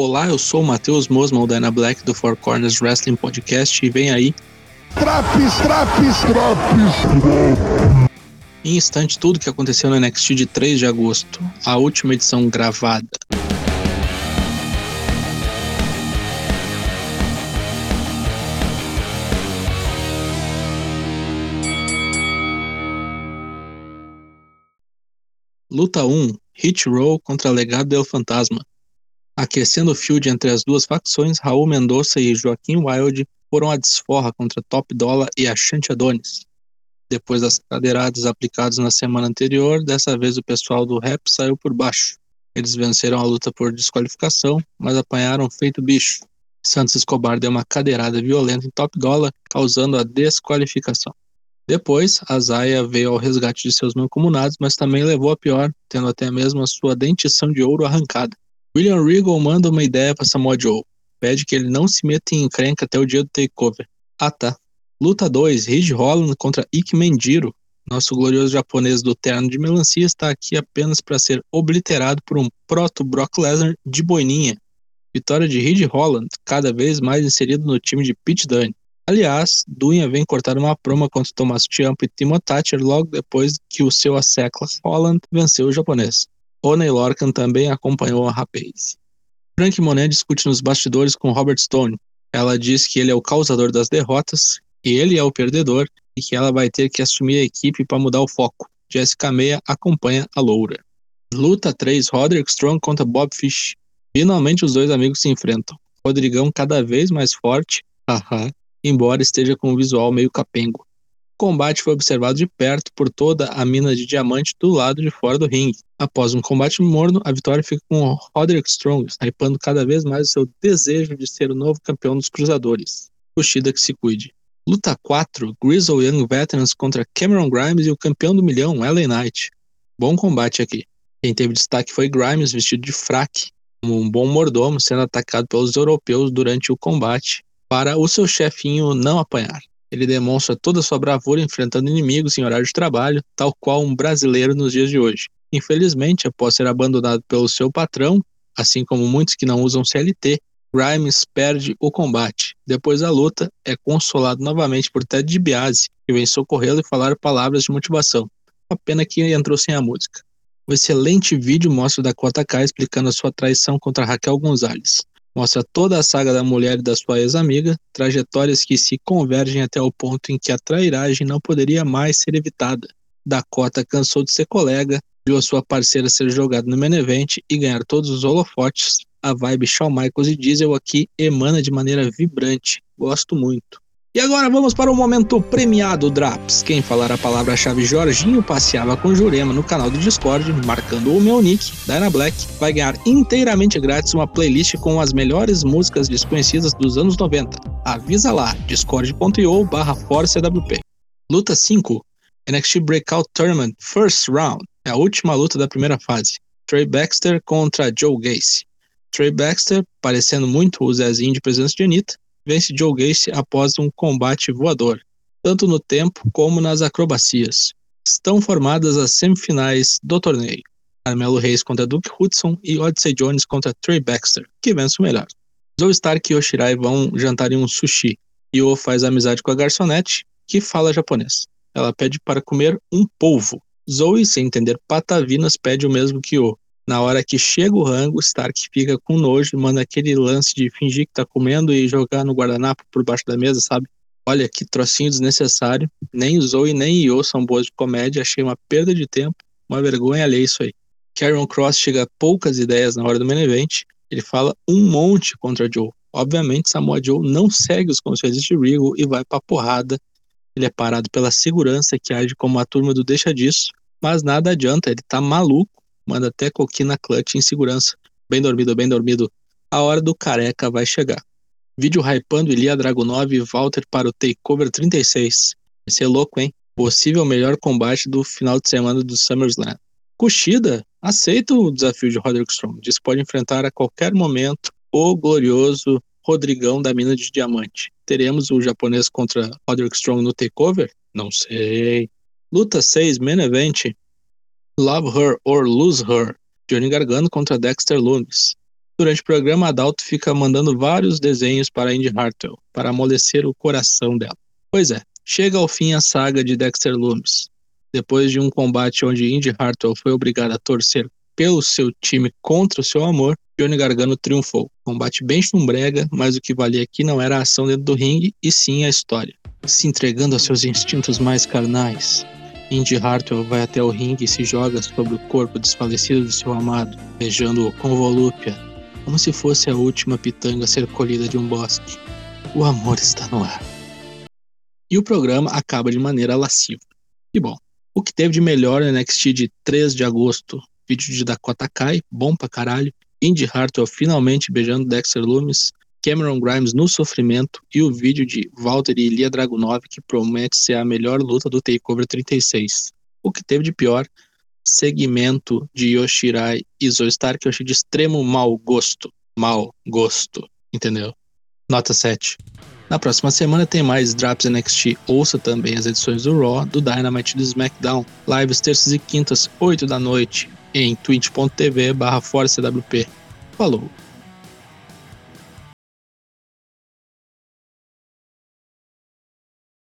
Olá, eu sou o Matheus Mosman, o Dyna Black do Four Corners Wrestling Podcast e vem aí. Traps, traps, traps, Em instante, tudo que aconteceu no NXT de 3 de agosto, a última edição gravada. Luta 1: Hit Roll contra Legado del Fantasma. Aquecendo o field entre as duas facções, Raul Mendonça e Joaquim Wild foram à desforra contra Top Dollar e Ashanti Adonis. Depois das cadeiradas aplicadas na semana anterior, dessa vez o pessoal do rap saiu por baixo. Eles venceram a luta por desqualificação, mas apanharam feito bicho. Santos Escobar deu uma cadeirada violenta em Top Dollar, causando a desqualificação. Depois, a Zaya veio ao resgate de seus mancomunados, mas também levou a pior, tendo até mesmo a sua dentição de ouro arrancada. William Regal manda uma ideia para Samoa Joe. Pede que ele não se meta em encrenca até o dia do takeover. Ah tá. Luta 2, Ridge Holland contra Ike Menjiro. Nosso glorioso japonês do terno de melancia está aqui apenas para ser obliterado por um proto Brock Lesnar de boininha. Vitória de Ridge Holland, cada vez mais inserido no time de Pete Dunne. Aliás, Dunha vem cortar uma promo contra Thomas Ciampa e Timo Thatcher logo depois que o seu Assecla Holland venceu o japonês. Oney Lorcan também acompanhou a Rapaze. Frank Monet discute nos bastidores com Robert Stone. Ela diz que ele é o causador das derrotas, que ele é o perdedor e que ela vai ter que assumir a equipe para mudar o foco. Jessica Meia acompanha a Loura. Luta 3, Roderick Strong contra Bob Fish. Finalmente os dois amigos se enfrentam. Rodrigão cada vez mais forte, haha, embora esteja com um visual meio capengo combate foi observado de perto por toda a mina de diamante do lado de fora do ringue. Após um combate morno, a vitória fica com Roderick Strong, hypando cada vez mais o seu desejo de ser o novo campeão dos cruzadores. Kushida que se cuide. Luta 4, Grizzle Young Veterans contra Cameron Grimes e o campeão do milhão, LA Knight. Bom combate aqui. Quem teve destaque foi Grimes, vestido de fraque, como um bom mordomo, sendo atacado pelos europeus durante o combate, para o seu chefinho não apanhar. Ele demonstra toda a sua bravura enfrentando inimigos em horário de trabalho, tal qual um brasileiro nos dias de hoje. Infelizmente, após ser abandonado pelo seu patrão, assim como muitos que não usam CLT, Grimes perde o combate. Depois da luta, é consolado novamente por Ted DiBiase, que vem socorrê-lo e falar palavras de motivação. Uma pena que entrou sem a música. O excelente vídeo mostra Dakota Kai explicando a sua traição contra Raquel Gonzalez. Mostra toda a saga da mulher e da sua ex-amiga, trajetórias que se convergem até o ponto em que a trairagem não poderia mais ser evitada. Dakota cansou de ser colega, viu a sua parceira ser jogada no main event e ganhar todos os holofotes. A vibe Shawn Michaels e Diesel aqui emana de maneira vibrante. Gosto muito. E agora vamos para o momento premiado Draps. Quem falar a palavra-chave Jorginho passeava com Jurema no canal do Discord, marcando o meu nick, Dyna Black, vai ganhar inteiramente grátis uma playlist com as melhores músicas desconhecidas dos anos 90. Avisa lá, discord.io barra ForceWP. Luta 5, NXT Breakout Tournament First Round, é a última luta da primeira fase. Trey Baxter contra Joe Gacy. Trey Baxter, parecendo muito o Zezinho de presença de Anitta, vence Joe Gacy após um combate voador, tanto no tempo como nas acrobacias. Estão formadas as semifinais do torneio. Carmelo Reis contra Duke Hudson e Odyssey Jones contra Trey Baxter, que vence o melhor. Zoe Stark e Yoshirai vão jantar em um sushi. Io faz amizade com a garçonete, que fala japonês. Ela pede para comer um polvo. Zoe, sem entender patavinas, pede o mesmo que O. Na hora que chega o rango, Stark fica com nojo e manda aquele lance de fingir que tá comendo e jogar no guardanapo por baixo da mesa, sabe? Olha, que trocinho desnecessário. Nem Zoe nem Io são boas de comédia, achei uma perda de tempo, uma vergonha alheia isso aí. Karen Cross chega a poucas ideias na hora do main event, ele fala um monte contra Joe. Obviamente, Samoa Joe não segue os conselhos de Regal e vai pra porrada. Ele é parado pela segurança que age como a turma do deixa disso, mas nada adianta, ele tá maluco manda até coquina clutch em segurança. Bem dormido, bem dormido. A hora do careca vai chegar. Vídeo hypando Ilya Dragunov e Walter para o Takeover 36. Vai ser louco, hein? Possível melhor combate do final de semana do SummerSlam. Kushida aceita o desafio de Roderick Strong. Diz que pode enfrentar a qualquer momento o glorioso Rodrigão da mina de diamante. Teremos o japonês contra Roderick Strong no Takeover? Não sei. Luta 6, Main Event. Love Her or Lose Her, Johnny Gargano contra Dexter Lumis. Durante o programa, Adalto fica mandando vários desenhos para Indy Hartwell, para amolecer o coração dela. Pois é, chega ao fim a saga de Dexter Loomis. Depois de um combate onde Indy Hartwell foi obrigado a torcer pelo seu time contra o seu amor, Johnny Gargano triunfou. Combate bem chumbrega, mas o que valia aqui não era a ação dentro do ringue, e sim a história. Se entregando aos seus instintos mais carnais, Indy Hartwell vai até o ringue e se joga sobre o corpo desfalecido do seu amado, beijando-o com volúpia, como se fosse a última pitanga a ser colhida de um bosque. O amor está no ar. E o programa acaba de maneira lasciva. E bom, o que teve de melhor no NXT de 3 de agosto vídeo de Dakota Kai, bom pra caralho, Indy Hartwell finalmente beijando Dexter Loomis, Cameron Grimes no sofrimento e o vídeo de Walter e Ilya Dragunov que promete ser a melhor luta do TakeOver 36. O que teve de pior, segmento de Yoshirai e Zoistar que eu achei de extremo mau gosto. Mau gosto, entendeu? Nota 7. Na próxima semana tem mais Drops NXT. Ouça também as edições do Raw, do Dynamite e do SmackDown. Lives terças e quintas, 8 da noite em twitch.tv barra Falou!